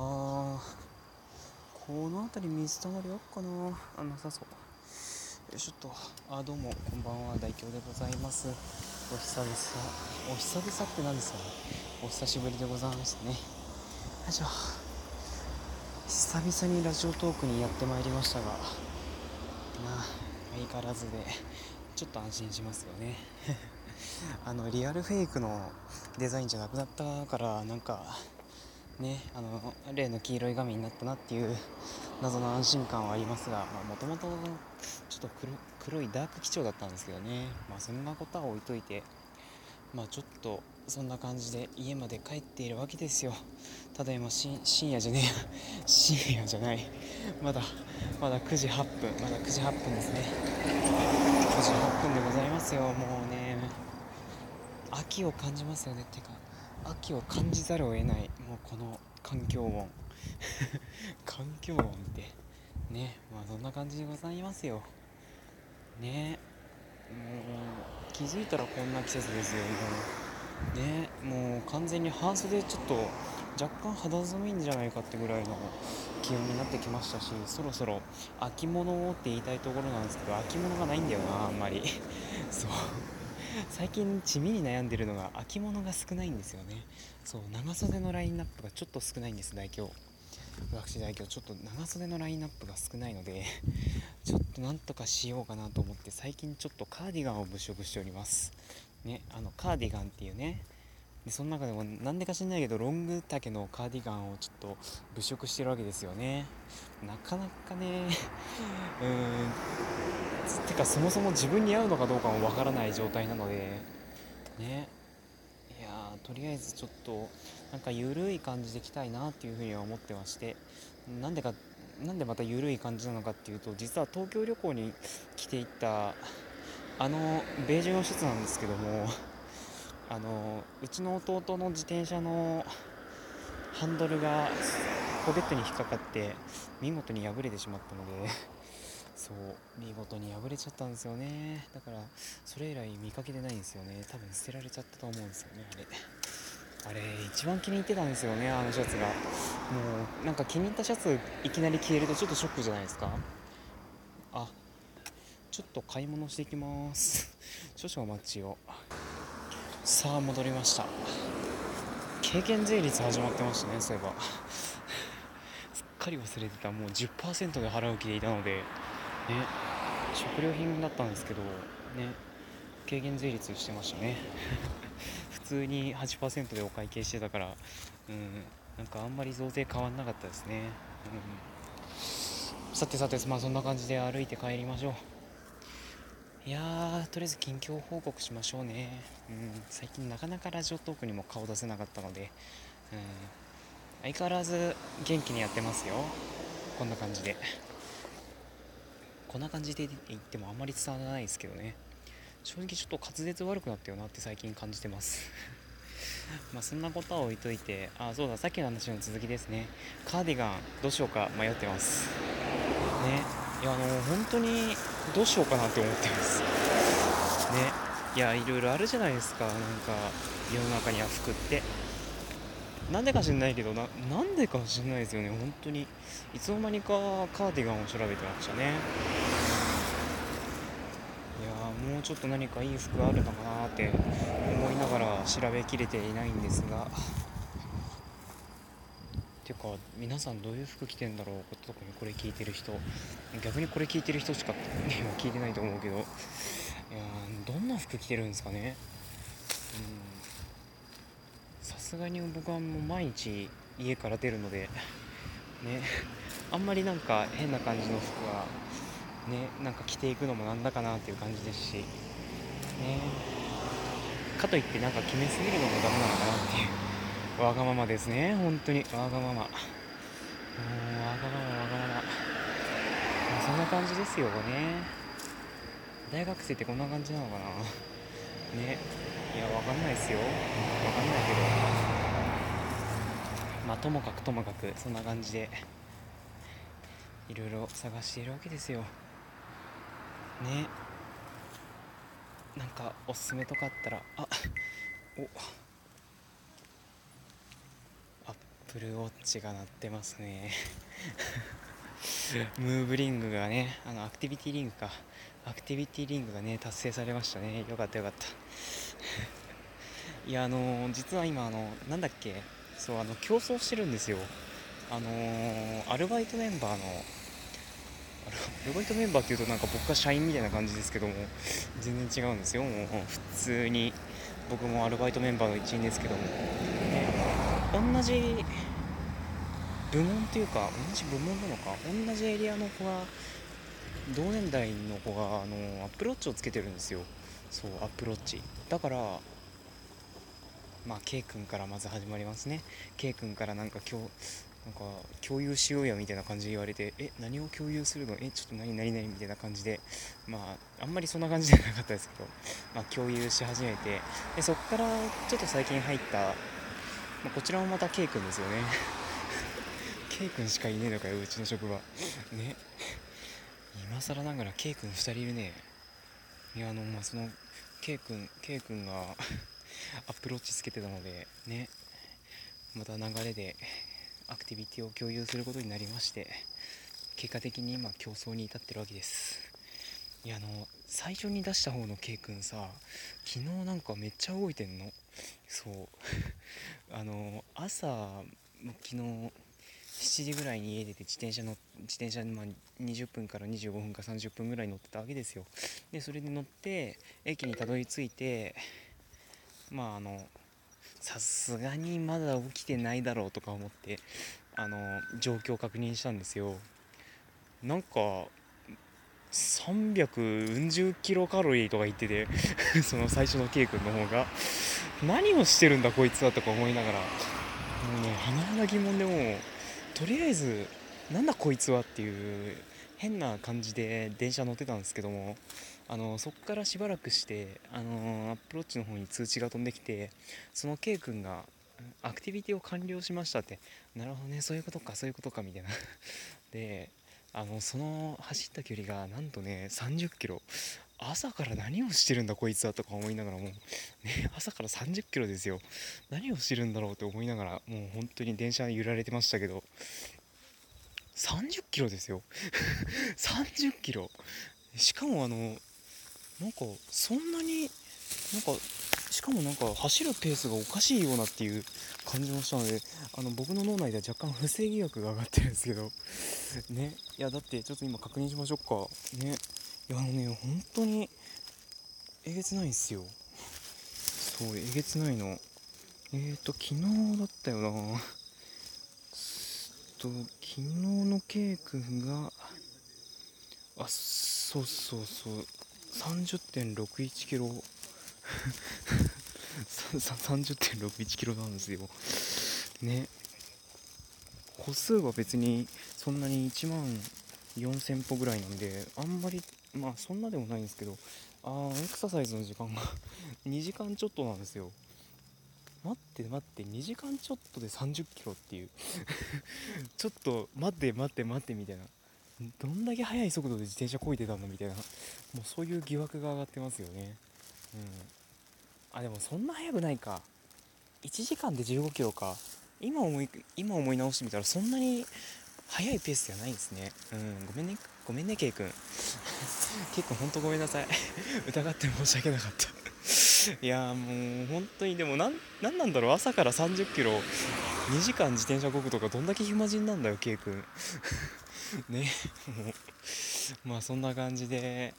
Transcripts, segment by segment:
あーこの辺り水たまりあっかな。あなさそう。よいしょっと。あどうもこんばんは。大京でございます。お久々。お久々って何ですかね。お久しぶりでございましたね。よいしょ。久々にラジオトークにやってまいりましたが。なあ相変わらずでちょっと安心しますよね。あのリアルフェイクのデザインじゃなくなったからなんかねあの例の黄色い画面になったなっていう謎の安心感はありますがもともとちょっと黒黒いダーク基調だったんですけどね。まあそんなことは置いといてまあちょっとそんな感じで家まで帰っているわけですよ。ただいま深夜じゃねえ 深夜じゃない。まだまだ9時8分まだ9時8分ですね。9時8分でございますよもうね。秋を感じますよねってか。秋を感じざるを得ない。もうこの環境音。環境音って。ね。まあそんな感じでございますよ。ね。もう気づいたらこんな季節ですよもうね。もう完全に半袖ちょっと若干肌寒いんじゃないかってぐらいの気温になってきましたしそろそろ秋物をって言いたいところなんですけど秋物がないんだよなあんまり。そう。最近地味に悩んでるのが秋物が少ないんですよね。そう長袖のラインナップがちょっと少ないんです大京私大京ちょっと長袖のラインナップが少ないので ちょっとなんとかしようかなと思って最近ちょっとカーディガンを物色しております。ねあのカーディガンっていうねでその中でもなんでか知んないけどロング丈のカーディガンをちょっと物色してるわけですよね。なかなかね うーん。てかそもそも自分に合うのかどうかもわからない状態なので。ね。いやとりあえずちょっとなんか緩い感じで来たいなっていうふうには思ってまして。なんでかなんでまた緩い感じなのかっていうと実は東京旅行に来ていたあのベージュのシャツなんですけどもあのうちの弟の自転車のハンドルがポケットに引っかかって見事に破れてしまったので。そう見事に破れちゃったんですよね。だからそれ以来見かけてないんですよね。多分捨てられちゃったと思うんですよねあれ。あれ一番気に入ってたんですよねあのシャツが。もうなんか気に入ったシャツいきなり消えるとちょっとショックじゃないですか。あちょっと買い物していきます。少々お待ちを。さあ戻りました。経験税率始まってましたねそういえば。すっかり忘れてた。もう10%で払う気でいたので。ね食料品だったんですけどね軽減税率してましたね。普通に8%でお会計してたからうんなんかあんまり増税変わんなかったですね、うん、さてさてまあそんな感じで歩いて帰りましょう。いやーとりあえず近況報告しましょうね、うん、最近なかなかラジオトークにも顔出せなかったので、うん、相変わらず元気にやってますよ。こんな感じで。こんな感じで言ってもあんまり伝わらないですけどね。正直ちょっと滑舌悪くなったよなって最近感じてます。まあそんなことは置いといてあそうださっきの話の続きですね。カーディガンどうしようか迷ってます。ね。いやあの本当にどうしようかなって思ってます。ね。いやいろいろあるじゃないですか。なんか世の中には服って。なんでか知んないけどななんでか知んないですよね本当に。いつの間にかカーディガンを調べてましたね。いやもうちょっと何かいい服あるのかなって思いながら調べきれていないんですが。てか皆さんどういう服着てんだろう特にこれ聞いてる人。逆にこれ聞いてる人しか聞いてないと思うけど。いやどんな服着てるんですかね。さすがに僕はもう毎日家から出るのでねあんまりなんか変な感じの服はねなんか着ていくのもなんだかなっていう感じですしねかといってなんか決めすぎるのもダメなのかなっていうわがままですね本当に。わがまま。もうわがままわがまま。そんな感じですよね。大学生ってこんな感じなのかな。ね。いやわかんないですよ。わかんないけど。まあともかくともかくそんな感じでいろいろ探しているわけですよ。ね。なんかおすすめとかあったらあお。アップルウォッチが鳴ってますね。ムーブリングがねあのアクティビティリングか。アクティビティリングがね達成されましたね。よかったよかった。いやあのー、実は今あのなんだっけ？そうあの競争してるんですよ。あのー、アルバイトメンバーのアルバイトメンバーっていうとなんか僕が社員みたいな感じですけども全然違うんですよ。もう普通に僕もアルバイトメンバーの一員ですけども、ね、同じ部門というか同じ部門なのか？同じエリアの子が同年代の子があのアップローチをつけてるんですよ。そうアップローチ。だからまあ K 君からまず始まりますね。K 君からなんか今日なんか共有しようやみたいな感じで言われてえ何を共有するの？えちょっと何何何？みたいな感じでまああんまりそんな感じじゃなかったですけど、まあ、共有し始めてでそっからちょっと最近入った、まあ、こちらもまた K 君ですよね。K 君しかいねえのかようちの職場。ね。今更ながら K 君2人いるね。いやあのまあその K 君 K 君が アプローチつけてたのでね。また流れでアクティビティを共有することになりまして結果的に今競争に至ってるわけです。いやあの最初に出した方の K 君さ昨日なんかめっちゃ動いてんの。そう。あの朝昨日7時ぐらいに家出て自転車の自転車にま20分から25分か30分ぐらい乗ってたわけですよ。でそれで乗って駅にたどり着いてまああのさすがにまだ起きてないだろうとか思ってあの状況を確認したんですよ。なんか300うん十キロカロリーとか言ってて その最初の K 君の方が何をしてるんだこいつはとか思いながらもうね甚だ疑問でもうとりあえずなんだこいつはっていう変な感じで電車乗ってたんですけどもあのそこからしばらくしてあのアップローチの方に通知が飛んできてその K 君がアクティビティを完了しましたってなるほどねそういうことかそういうことかみたいな。であのその走った距離がなんとね30キロ。朝から何をしてるんだこいつはとか思いながらもうね朝から30キロですよ。何をしてるんだろうって思いながらもう本当に電車に揺られてましたけど。30キロですよ。30キロ。しかもあのなんかそんなになんかしかもなんか走るペースがおかしいようなっていう感じもしたのであの僕の脳内では若干不正疑惑が上がってるんですけど。ね。いやだってちょっと今確認しましょうか。ね。やあのね本当にえげつないんすよ。そうえげつないの。えーと昨日だったよな。と昨日の K 君があそうそうそう。30.61キロ。30.61キロなんですよ。ね。歩数は別にそんなに1万4000歩ぐらいなんであんまりまあそんなでもないんですけどあエクササイズの時間が 2時間ちょっとなんですよ。待って待って2時間ちょっとで30キロっていう。ちょっと待って待って待ってみたいな。どんだけ速い速度で自転車こいてたのみたいな。もうそういう疑惑が上がってますよね。うん。あでもそんな速くないか。1時間で15キロか。今思い今思い直してみたらそんなに速いペースじゃないですね。うん。ごめんね。ごめんねケイ君。ケイ君ほんとごめんなさい。疑って申し訳なかった。いやもう本当にでもななんなんだろう。朝から30キロ2時間自転車こぐとかどんだけ暇人なんだよケイ君。ねもう。まあそんな感じで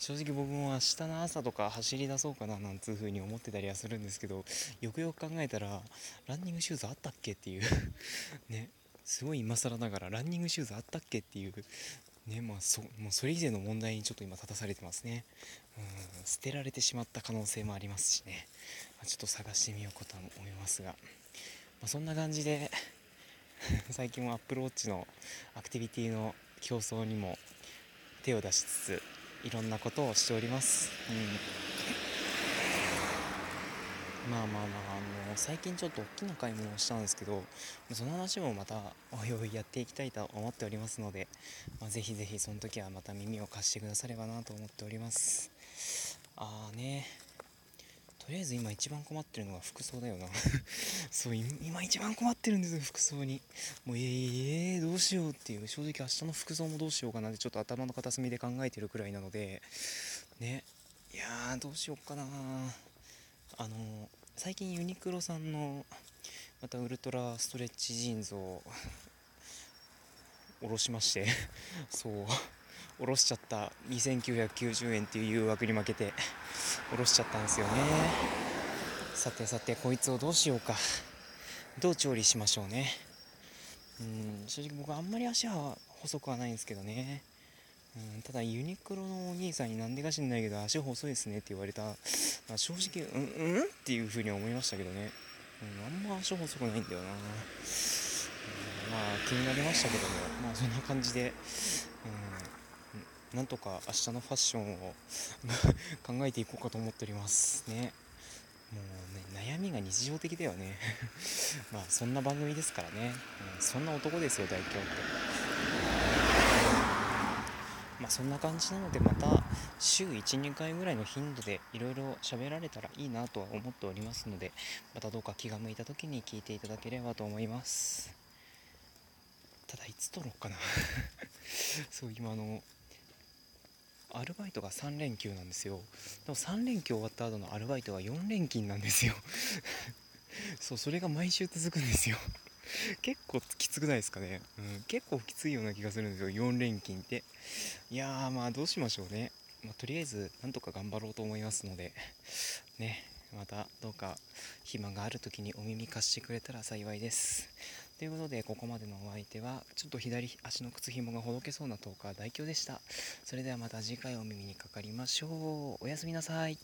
正直僕も明日の朝とか走り出そうかななんつう風に思ってたりはするんですけどよくよく考えたらランニングシューズあったっけっていう。ねすごい今更ながらランニングシューズあったっけっていうねまあそもうそれ以前の問題にちょっと今立たされてますね。うん捨てられてしまった可能性もありますしね、まあ、ちょっと探してみようかと思いますが、まあ、そんな感じで 最近はアップローチのアクティビティの競争にも手を出しつついろんなことをしております、うん、まあまあまああの最近ちょっと大きな買い物をしたんですけどその話もまたおいおいやっていきたいと思っておりますので、まあ、ぜひぜひその時はまた耳を貸してくださればなと思っております。ああね。とりあえず今一番困ってるのは服装だよな。そう今一番困ってるんですよ服装に。もうえー、えー、どうしようっていう。正直明日の服装もどうしようかなってちょっと頭の片隅で考えてるくらいなので。ね。いやどうしようかなあの最近ユニクロさんのまたウルトラストレッチジーンズを下ろしましてそう下ろしちゃった。2990円っていう誘惑に負けて下ろしちゃったんですよね。さてさてこいつをどうしようか。どう調理しましょうね。うん正直僕あんまり足は細くはないんですけどね。うん、ただユニクロのお兄さんになんでか知んないけど足細いですねって言われた。正直うんうん？っていうふうに思いましたけどね、うん、あんま足細くないんだよな、うん、まあ気になりましたけども。まあそんな感じで、うん、なんとか明日のファッションを 考えていこうかと思っておりますね。もうね悩みが日常的だよね。まあそんな番組ですからね、うん、そんな男ですよ大凶って。まあ、そんな感じなのでまた週12回ぐらいの頻度でいろいろ喋られたらいいなとは思っておりますのでまたどうか気が向いた時に聞いていただければと思います。ただいつ撮ろうかな。そう今あのアルバイトが3連休なんですよ。でも3連休終わった後のアルバイトが4連勤なんですよ。そうそれが毎週続くんですよ。結構きつくないですかね、うん、結構きついような気がするんですよ。4連勤って。いやーまあどうしましょうね、まあ、とりあえずなんとか頑張ろうと思いますので。ねまたどうか暇がある時にお耳貸してくれたら幸いです。ということでここまでのお相手はちょっと左足の靴紐がほどけそうなトーカー大凶でした。それではまた次回お耳にかかりましょう。おやすみなさい。